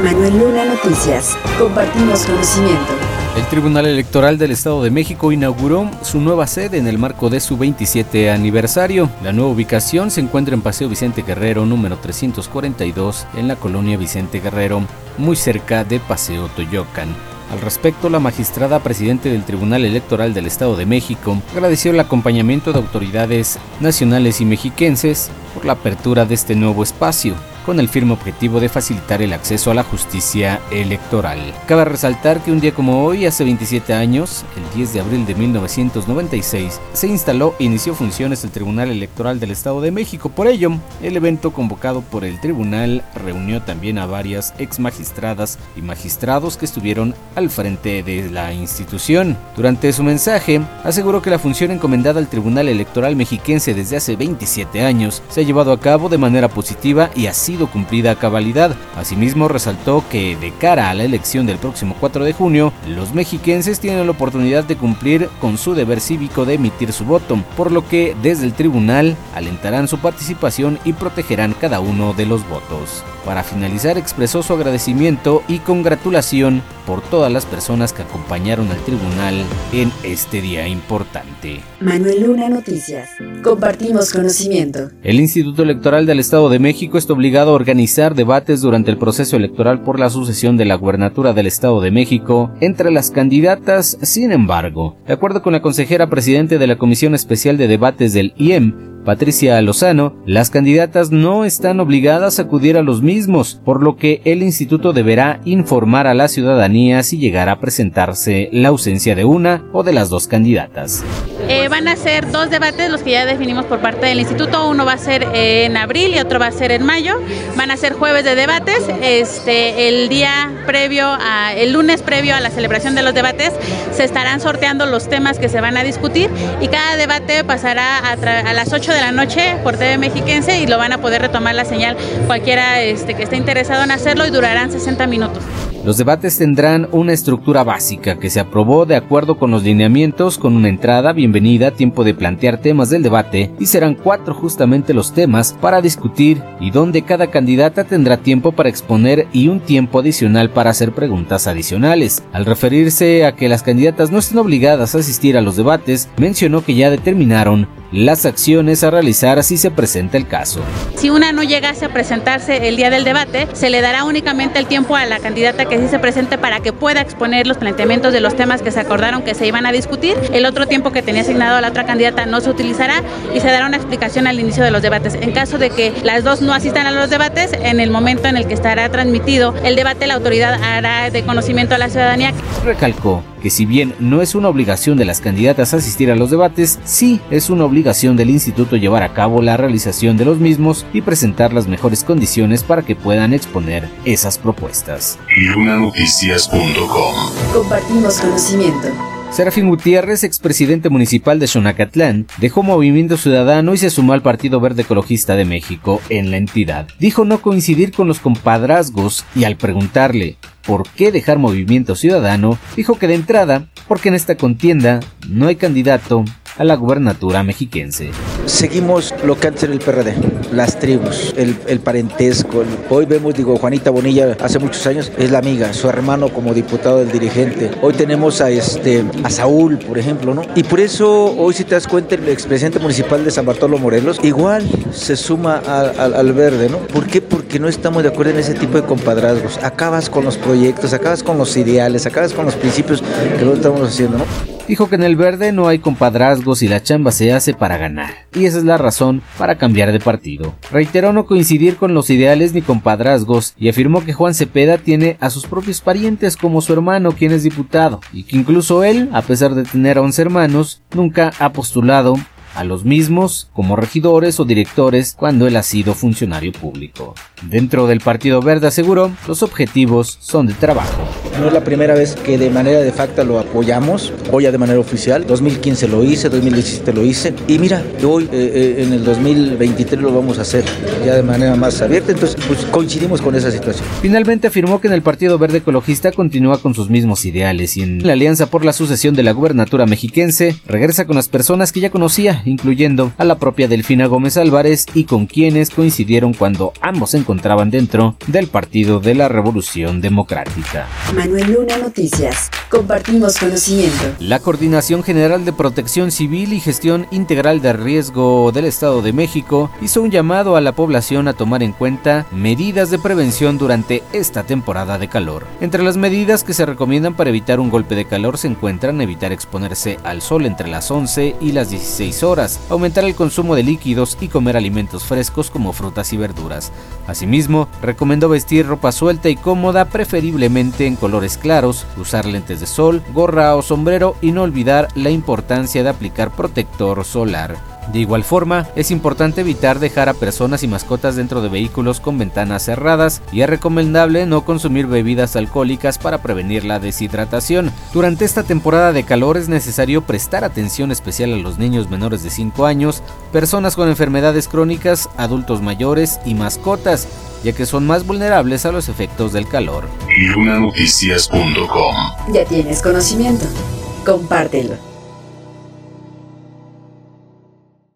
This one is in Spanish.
Manuel Luna Noticias. Compartimos conocimiento. El Tribunal Electoral del Estado de México inauguró su nueva sede en el marco de su 27 aniversario. La nueva ubicación se encuentra en Paseo Vicente Guerrero número 342 en la colonia Vicente Guerrero, muy cerca de Paseo Toyocan. Al respecto, la magistrada presidente del Tribunal Electoral del Estado de México agradeció el acompañamiento de autoridades nacionales y mexiquenses por la apertura de este nuevo espacio con el firme objetivo de facilitar el acceso a la justicia electoral. Cabe resaltar que un día como hoy, hace 27 años, el 10 de abril de 1996, se instaló e inició funciones el Tribunal Electoral del Estado de México. Por ello, el evento convocado por el tribunal reunió también a varias ex magistradas y magistrados que estuvieron al frente de la institución. Durante su mensaje, aseguró que la función encomendada al Tribunal Electoral mexiquense desde hace 27 años se ha llevado a cabo de manera positiva y así cumplida a cabalidad. Asimismo, resaltó que de cara a la elección del próximo 4 de junio, los mexiquenses tienen la oportunidad de cumplir con su deber cívico de emitir su voto, por lo que desde el tribunal alentarán su participación y protegerán cada uno de los votos. Para finalizar, expresó su agradecimiento y congratulación por todas las personas que acompañaron al tribunal en este día importante. Manuel Luna Noticias. Compartimos conocimiento. El Instituto Electoral del Estado de México está obligado a organizar debates durante el proceso electoral por la sucesión de la gubernatura del Estado de México entre las candidatas. Sin embargo, de acuerdo con la consejera presidente de la Comisión Especial de Debates del IEM, Patricia Lozano, las candidatas no están obligadas a acudir a los mismos, por lo que el instituto deberá informar a la ciudadanía si llegará a presentarse la ausencia de una o de las dos candidatas. Eh, van a ser dos debates los que ya definimos por parte del instituto. Uno va a ser en abril y otro va a ser en mayo. Van a ser jueves de debates. Este, el día previo, a, el lunes previo a la celebración de los debates, se estarán sorteando los temas que se van a discutir y cada debate pasará a, a las 8 de la noche por TV Mexiquense y lo van a poder retomar la señal cualquiera este, que esté interesado en hacerlo y durarán 60 minutos. Los debates tendrán una estructura básica que se aprobó de acuerdo con los lineamientos con una entrada, bienvenida, tiempo de plantear temas del debate y serán cuatro justamente los temas para discutir y donde cada candidata tendrá tiempo para exponer y un tiempo adicional para hacer preguntas adicionales. Al referirse a que las candidatas no estén obligadas a asistir a los debates, mencionó que ya determinaron las acciones a realizar si se presenta el caso. Si una no llegase a presentarse el día del debate, se le dará únicamente el tiempo a la candidata que sí se presente para que pueda exponer los planteamientos de los temas que se acordaron que se iban a discutir. El otro tiempo que tenía asignado a la otra candidata no se utilizará y se dará una explicación al inicio de los debates. En caso de que las dos no asistan a los debates, en el momento en el que estará transmitido el debate, la autoridad hará de conocimiento a la ciudadanía. Recalcó que si bien no es una obligación de las candidatas asistir a los debates, sí es una obligación del instituto llevar a cabo la realización de los mismos y presentar las mejores condiciones para que puedan exponer esas propuestas. Compartimos conocimiento. Serafín Gutiérrez, expresidente municipal de Xonacatlán, dejó Movimiento Ciudadano y se sumó al Partido Verde Ecologista de México en la entidad. Dijo no coincidir con los compadrazgos y al preguntarle por qué dejar Movimiento Ciudadano, dijo que de entrada, porque en esta contienda no hay candidato a la gubernatura mexiquense. Seguimos lo que antes era el PRD, las tribus, el, el parentesco. Hoy vemos, digo, Juanita Bonilla hace muchos años es la amiga, su hermano como diputado del dirigente. Hoy tenemos a este a Saúl, por ejemplo, ¿no? Y por eso hoy si te das cuenta el expresidente municipal de San Bartolo Morelos igual se suma al, al verde, ¿no? ¿Por qué? Porque no estamos de acuerdo en ese tipo de compadrazgos. Acabas con los proyectos, acabas con los ideales, acabas con los principios que lo estamos haciendo, ¿no? Dijo que en el verde no hay compadrazgos y la chamba se hace para ganar, y esa es la razón para cambiar de partido. Reiteró no coincidir con los ideales ni compadrazgos y afirmó que Juan Cepeda tiene a sus propios parientes como su hermano quien es diputado, y que incluso él, a pesar de tener a 11 hermanos, nunca ha postulado a los mismos como regidores o directores cuando él ha sido funcionario público. Dentro del Partido Verde aseguró, los objetivos son de trabajo. No es la primera vez que de manera de facto lo apoyamos, hoy ya de manera oficial. 2015 lo hice, 2017 lo hice. Y mira, hoy eh, eh, en el 2023 lo vamos a hacer ya de manera más abierta. Entonces, pues coincidimos con esa situación. Finalmente afirmó que en el Partido Verde Ecologista continúa con sus mismos ideales y en la Alianza por la Sucesión de la Gubernatura Mexiquense regresa con las personas que ya conocía incluyendo a la propia Delfina Gómez Álvarez y con quienes coincidieron cuando ambos se encontraban dentro del Partido de la Revolución Democrática. Manuel Luna Noticias. Compartimos conocimiento. La Coordinación General de Protección Civil y Gestión Integral de Riesgo del Estado de México hizo un llamado a la población a tomar en cuenta medidas de prevención durante esta temporada de calor. Entre las medidas que se recomiendan para evitar un golpe de calor se encuentran evitar exponerse al sol entre las 11 y las 16 aumentar el consumo de líquidos y comer alimentos frescos como frutas y verduras. Asimismo, recomendó vestir ropa suelta y cómoda, preferiblemente en colores claros, usar lentes de sol, gorra o sombrero y no olvidar la importancia de aplicar protector solar. De igual forma, es importante evitar dejar a personas y mascotas dentro de vehículos con ventanas cerradas y es recomendable no consumir bebidas alcohólicas para prevenir la deshidratación. Durante esta temporada de calor es necesario prestar atención especial a los niños menores de 5 años, personas con enfermedades crónicas, adultos mayores y mascotas, ya que son más vulnerables a los efectos del calor. Lunanoticias.com Ya tienes conocimiento. Compártelo.